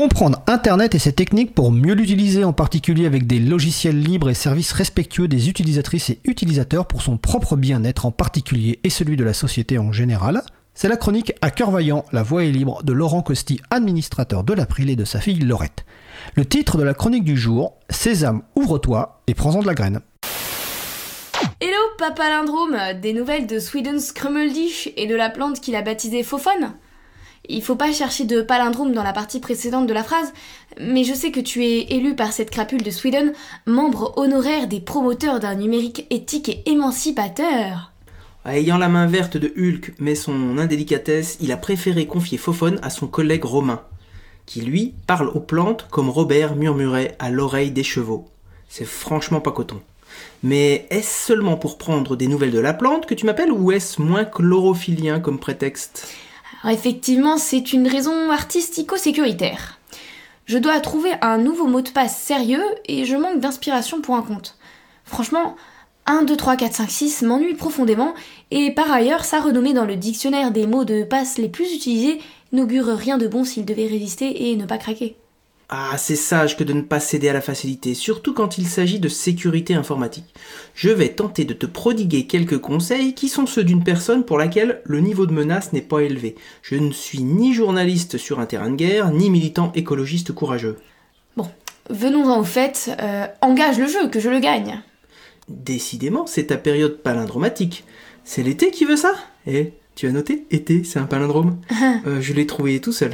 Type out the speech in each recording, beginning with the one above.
Comprendre Internet et ses techniques pour mieux l'utiliser, en particulier avec des logiciels libres et services respectueux des utilisatrices et utilisateurs pour son propre bien-être en particulier et celui de la société en général, c'est la chronique À cœur vaillant, la voix est libre de Laurent Costi, administrateur de l'April et de sa fille Laurette. Le titre de la chronique du jour, Sésame, ouvre-toi et prends-en de la graine. Hello Papa Lindrome, des nouvelles de Sweden's Krummeldish et de la plante qu'il a baptisée Fofone? Il faut pas chercher de palindrome dans la partie précédente de la phrase, mais je sais que tu es élu par cette crapule de Sweden, membre honoraire des promoteurs d'un numérique éthique et émancipateur. Ayant la main verte de Hulk, mais son indélicatesse, il a préféré confier Fofone à son collègue Romain, qui lui parle aux plantes comme Robert murmurait à l'oreille des chevaux. C'est franchement pas coton. Mais est-ce seulement pour prendre des nouvelles de la plante que tu m'appelles ou est-ce moins chlorophylien comme prétexte? Alors effectivement, c'est une raison artistico-sécuritaire. Je dois trouver un nouveau mot de passe sérieux et je manque d'inspiration pour un compte. Franchement, 1, 2, 3, 4, 5, 6 m'ennuie profondément et par ailleurs, sa renommée dans le dictionnaire des mots de passe les plus utilisés n'augure rien de bon s'il devait résister et ne pas craquer. Ah, c'est sage que de ne pas céder à la facilité, surtout quand il s'agit de sécurité informatique. Je vais tenter de te prodiguer quelques conseils qui sont ceux d'une personne pour laquelle le niveau de menace n'est pas élevé. Je ne suis ni journaliste sur un terrain de guerre, ni militant écologiste courageux. Bon, venons-en au fait. Euh, engage le jeu, que je le gagne. Décidément, c'est ta période palindromatique. C'est l'été qui veut ça Eh, tu as noté Été, c'est un palindrome. Euh, je l'ai trouvé tout seul.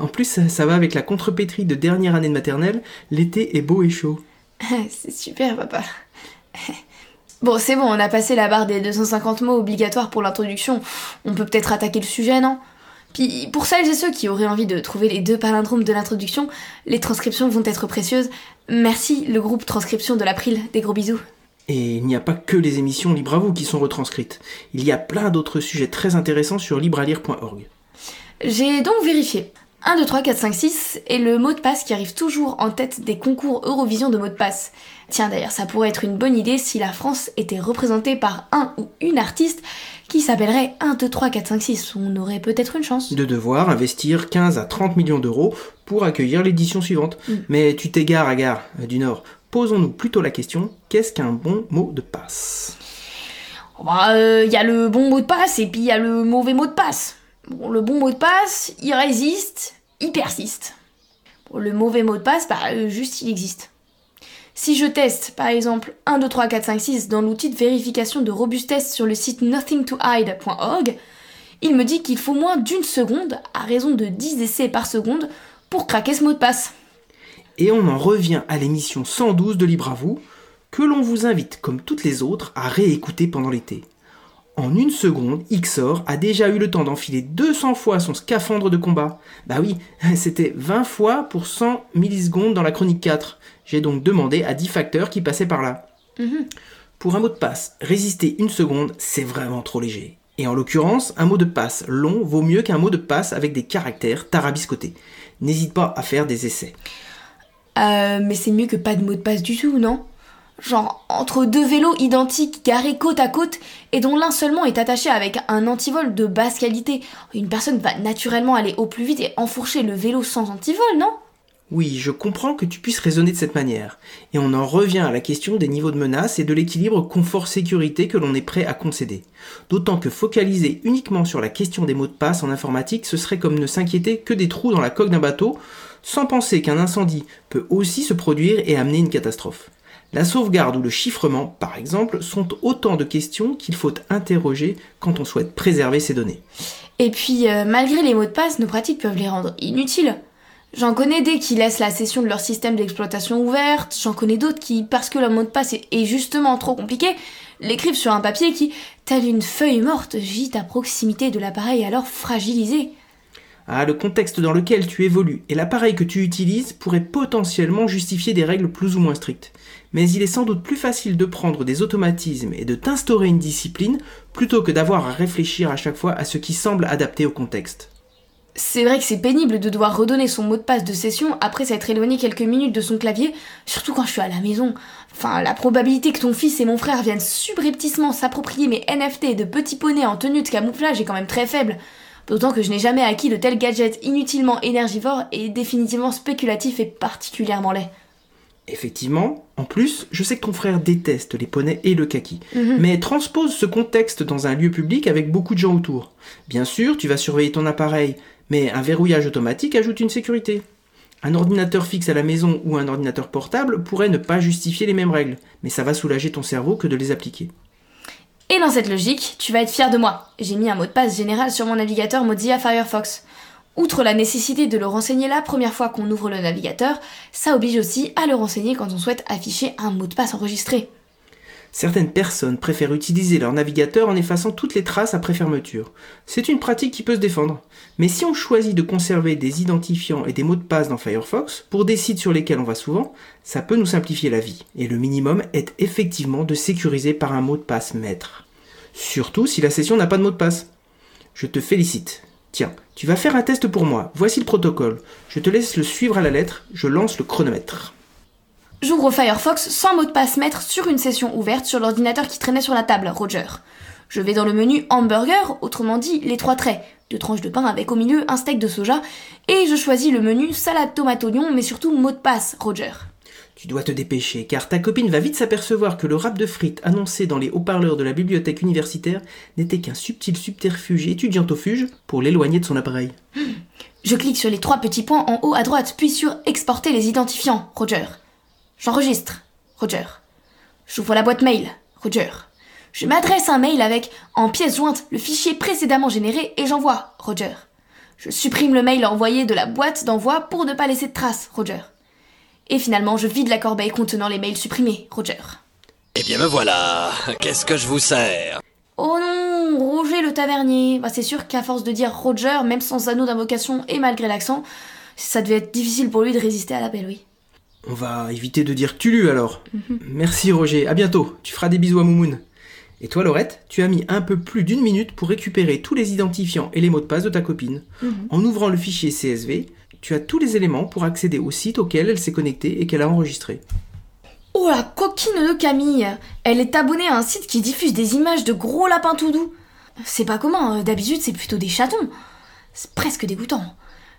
En plus, ça, va avec la contrepétrie de dernière année de maternelle. L'été est beau et chaud. c'est super, papa. Bon, c'est bon, on a passé la barre des 250 mots obligatoires pour l'introduction. On peut peut-être attaquer le sujet, non? Puis, pour celles et ceux qui auraient envie de trouver les deux palindromes de l'introduction, les transcriptions vont être précieuses. Merci, le groupe Transcription de l'April. Des gros bisous. Et il n'y a pas que les émissions Libre à vous qui sont retranscrites. Il y a plein d'autres sujets très intéressants sur librealire.org. J'ai donc vérifié. 1, 2, 3, 4, 5, 6 est le mot de passe qui arrive toujours en tête des concours Eurovision de mots de passe. Tiens d'ailleurs, ça pourrait être une bonne idée si la France était représentée par un ou une artiste qui s'appellerait 1, 2, 3, 4, 5, 6. On aurait peut-être une chance. De devoir investir 15 à 30 millions d'euros pour accueillir l'édition suivante. Mm. Mais tu t'égares, Agar, du Nord posons-nous plutôt la question qu'est-ce qu'un bon mot de passe? Il bah, euh, y a le bon mot de passe et puis il y a le mauvais mot de passe. Bon, le bon mot de passe, il résiste, il persiste. le mauvais mot de passe, bah, euh, juste il existe. Si je teste, par exemple, 1, 2, 3, 4, 5, 6 dans l'outil de vérification de robustesse sur le site nothingtohide.org, il me dit qu'il faut moins d'une seconde, à raison de 10 essais par seconde, pour craquer ce mot de passe. Et on en revient à l'émission 112 de Libre à vous, que l'on vous invite, comme toutes les autres, à réécouter pendant l'été. En une seconde, Xor a déjà eu le temps d'enfiler 200 fois son scaphandre de combat. Bah oui, c'était 20 fois pour 100 millisecondes dans la chronique 4. J'ai donc demandé à 10 facteurs qui passaient par là. Mhm. Pour un mot de passe, résister une seconde, c'est vraiment trop léger. Et en l'occurrence, un mot de passe long vaut mieux qu'un mot de passe avec des caractères tarabiscotés. N'hésite pas à faire des essais. Euh, mais c'est mieux que pas de mot de passe du tout, non? Genre, entre deux vélos identiques garés côte à côte et dont l'un seulement est attaché avec un antivol de basse qualité, une personne va naturellement aller au plus vite et enfourcher le vélo sans antivol, non? Oui, je comprends que tu puisses raisonner de cette manière. Et on en revient à la question des niveaux de menace et de l'équilibre confort-sécurité que l'on est prêt à concéder. D'autant que focaliser uniquement sur la question des mots de passe en informatique, ce serait comme ne s'inquiéter que des trous dans la coque d'un bateau sans penser qu'un incendie peut aussi se produire et amener une catastrophe. La sauvegarde ou le chiffrement, par exemple, sont autant de questions qu'il faut interroger quand on souhaite préserver ces données. Et puis, euh, malgré les mots de passe, nos pratiques peuvent les rendre inutiles. J'en connais des qui laissent la session de leur système d'exploitation ouverte, j'en connais d'autres qui, parce que leur mot de passe est justement trop compliqué, l'écrivent sur un papier qui, telle une feuille morte, gît à proximité de l'appareil alors fragilisé. Ah, le contexte dans lequel tu évolues et l'appareil que tu utilises pourraient potentiellement justifier des règles plus ou moins strictes. Mais il est sans doute plus facile de prendre des automatismes et de t'instaurer une discipline plutôt que d'avoir à réfléchir à chaque fois à ce qui semble adapté au contexte. C'est vrai que c'est pénible de devoir redonner son mot de passe de session après s'être éloigné quelques minutes de son clavier, surtout quand je suis à la maison. Enfin, la probabilité que ton fils et mon frère viennent subrepticement s'approprier mes NFT de petits poneys en tenue de camouflage est quand même très faible. D'autant que je n'ai jamais acquis de tels gadgets inutilement énergivores et définitivement spéculatifs et particulièrement laids. Effectivement, en plus, je sais que ton frère déteste les poneys et le kaki, Mhm. mais transpose ce contexte dans un lieu public avec beaucoup de gens autour. Bien sûr, tu vas surveiller ton appareil, mais un verrouillage automatique ajoute une sécurité. Un ordinateur fixe à la maison ou un ordinateur portable pourrait ne pas justifier les mêmes règles, mais ça va soulager ton cerveau que de les appliquer. Et dans cette logique, tu vas être fier de moi. J'ai mis un mot de passe général sur mon navigateur Mozilla Firefox. Outre la nécessité de le renseigner la première fois qu'on ouvre le navigateur, ça oblige aussi à le renseigner quand on souhaite afficher un mot de passe enregistré. Certaines personnes préfèrent utiliser leur navigateur en effaçant toutes les traces après fermeture. C'est une pratique qui peut se défendre. Mais si on choisit de conserver des identifiants et des mots de passe dans Firefox, pour des sites sur lesquels on va souvent, ça peut nous simplifier la vie. Et le minimum est effectivement de sécuriser par un mot de passe maître. Surtout si la session n'a pas de mot de passe. Je te félicite. Tiens, tu vas faire un test pour moi. Voici le protocole. Je te laisse le suivre à la lettre. Je lance le chronomètre. J'ouvre Firefox sans mot de passe maître sur une session ouverte sur l'ordinateur qui traînait sur la table, Roger. Je vais dans le menu hamburger, autrement dit les trois traits, deux tranches de pain avec au milieu un steak de soja, et je choisis le menu salade tomate oignon, mais surtout mot de passe, Roger. Tu dois te dépêcher, car ta copine va vite s'apercevoir que le rap de frites annoncé dans les haut-parleurs de la bibliothèque universitaire n'était qu'un subtil subterfuge étudiantofuge pour l'éloigner de son appareil. Je clique sur les trois petits points en haut à droite, puis sur exporter les identifiants, Roger. J'enregistre, Roger. J'ouvre la boîte mail, Roger. Je m'adresse un mail avec, en pièce jointe, le fichier précédemment généré et j'envoie, Roger. Je supprime le mail envoyé de la boîte d'envoi pour ne pas laisser de traces, Roger. Et finalement, je vide la corbeille contenant les mails supprimés, Roger. Eh bien me voilà. Qu'est-ce que je vous sers? Oh non, Roger le tavernier. Bah, c'est sûr qu'à force de dire Roger, même sans anneau d'invocation et malgré l'accent, ça devait être difficile pour lui de résister à l'appel, oui. On va éviter de dire Tulu alors. Merci Roger, à bientôt. Tu feras des bisous à Moumoun. Et toi Laurette, tu as mis un peu plus d'une minute pour récupérer tous les identifiants et les mots de passe de ta copine. En ouvrant le fichier CSV, tu as tous les éléments pour accéder au site auquel elle s'est connectée et qu'elle a enregistré. Oh la coquine de Camille Elle est abonnée à un site qui diffuse des images de gros lapins tout doux. C'est pas commun, euh, d'habitude c'est plutôt des chatons. C'est presque dégoûtant.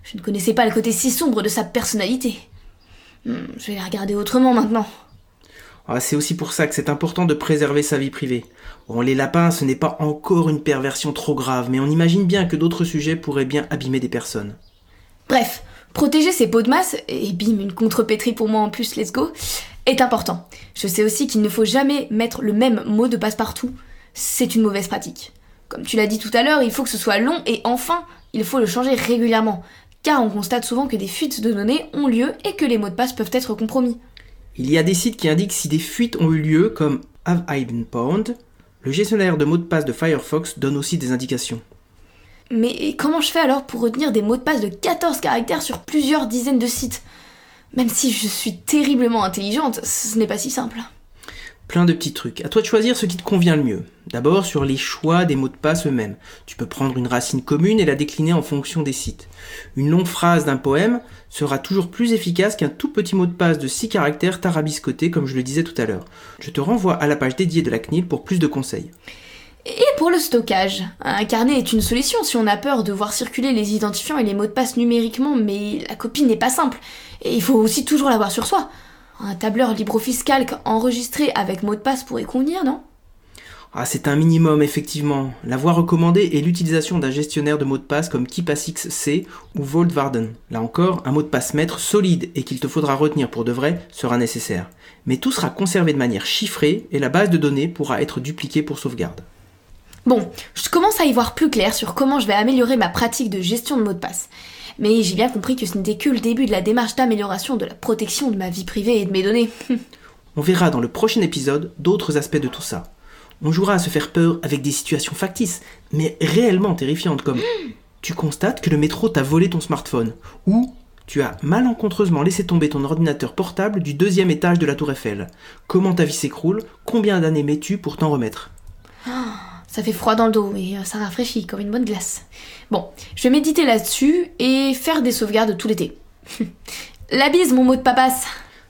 Je ne connaissais pas le côté si sombre de sa personnalité. Hmm, je vais la regarder autrement maintenant. Ah, c'est aussi pour ça que c'est important de préserver sa vie privée. Bon, les lapins, ce n'est pas encore une perversion trop grave, mais on imagine bien que d'autres sujets pourraient bien abîmer des personnes. Bref, protéger ses pots de masse, et bim, une contrepétrie pour moi en plus, let's go, est important. Je sais aussi qu'il ne faut jamais mettre le même mot de passe partout. C'est une mauvaise pratique. Comme tu l'as dit tout à l'heure, il faut que ce soit long et enfin, il faut le changer régulièrement. Car on constate souvent que des fuites de données ont lieu et que les mots de passe peuvent être compromis. Il y a des sites qui indiquent si des fuites ont eu lieu, comme Have I Been Pwned Le gestionnaire de mots de passe de Firefox donne aussi des indications. Mais comment je fais alors pour retenir des mots de passe de 14 caractères sur plusieurs dizaines de sites? Même si je suis terriblement intelligente, ce n'est pas si simple. Plein de petits trucs. À toi de choisir ce qui te convient le mieux. D'abord sur les choix des mots de passe eux-mêmes. Tu peux prendre une racine commune et la décliner en fonction des sites. Une longue phrase d'un poème sera toujours plus efficace qu'un tout petit mot de passe de 6 caractères tarabiscoté comme je le disais tout à l'heure. Je te renvoie à la page dédiée de la CNIL pour plus de conseils. Et pour le stockage, un carnet est une solution si on a peur de voir circuler les identifiants et les mots de passe numériquement, mais la copie n'est pas simple. Et il faut aussi toujours l'avoir sur soi. Un tableur LibreOffice Calc enregistré avec mot de passe pourrait convenir, non? Ah, c'est un minimum, effectivement. La voie recommandée est l'utilisation d'un gestionnaire de mots de passe comme KeePassX-C ou VaultVarden. Là encore, un mot de passe maître solide et qu'il te faudra retenir pour de vrai sera nécessaire. Mais tout sera conservé de manière chiffrée et la base de données pourra être dupliquée pour sauvegarde. Bon, je commence à y voir plus clair sur comment je vais améliorer ma pratique de gestion de mots de passe. Mais j'ai bien compris que ce n'était que le début de la démarche d'amélioration de la protection de ma vie privée et de mes données. On verra dans le prochain épisode d'autres aspects de tout ça. On jouera à se faire peur avec des situations factices, mais réellement terrifiantes comme tu constates que le métro t'a volé ton smartphone ou tu as malencontreusement laissé tomber ton ordinateur portable du deuxième étage de la tour Eiffel. Comment ta vie s'écroule? Combien d'années mets-tu pour t'en remettre? Ça fait froid dans le dos et euh, ça rafraîchit comme une bonne glace. Bon, je vais méditer là-dessus et faire des sauvegardes tout l'été. La bise, mon mot de papasse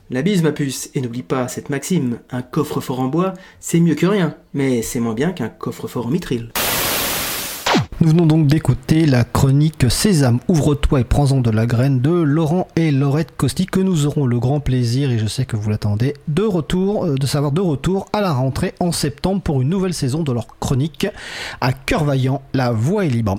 La bise, ma puce, et n'oublie pas cette maxime, un coffre-fort en bois, c'est mieux que rien, mais c'est moins bien qu'un coffre-fort en mitril. Nous venons donc d'écouter la chronique Sésame, ouvre-toi et prends-en de la graine de Laurent et Laurette Costi que nous aurons le grand plaisir, et je sais que vous l'attendez, de retour, euh, de savoir de retour à la rentrée en septembre pour une nouvelle saison de leur chronique à cœur vaillant, la voix est libre.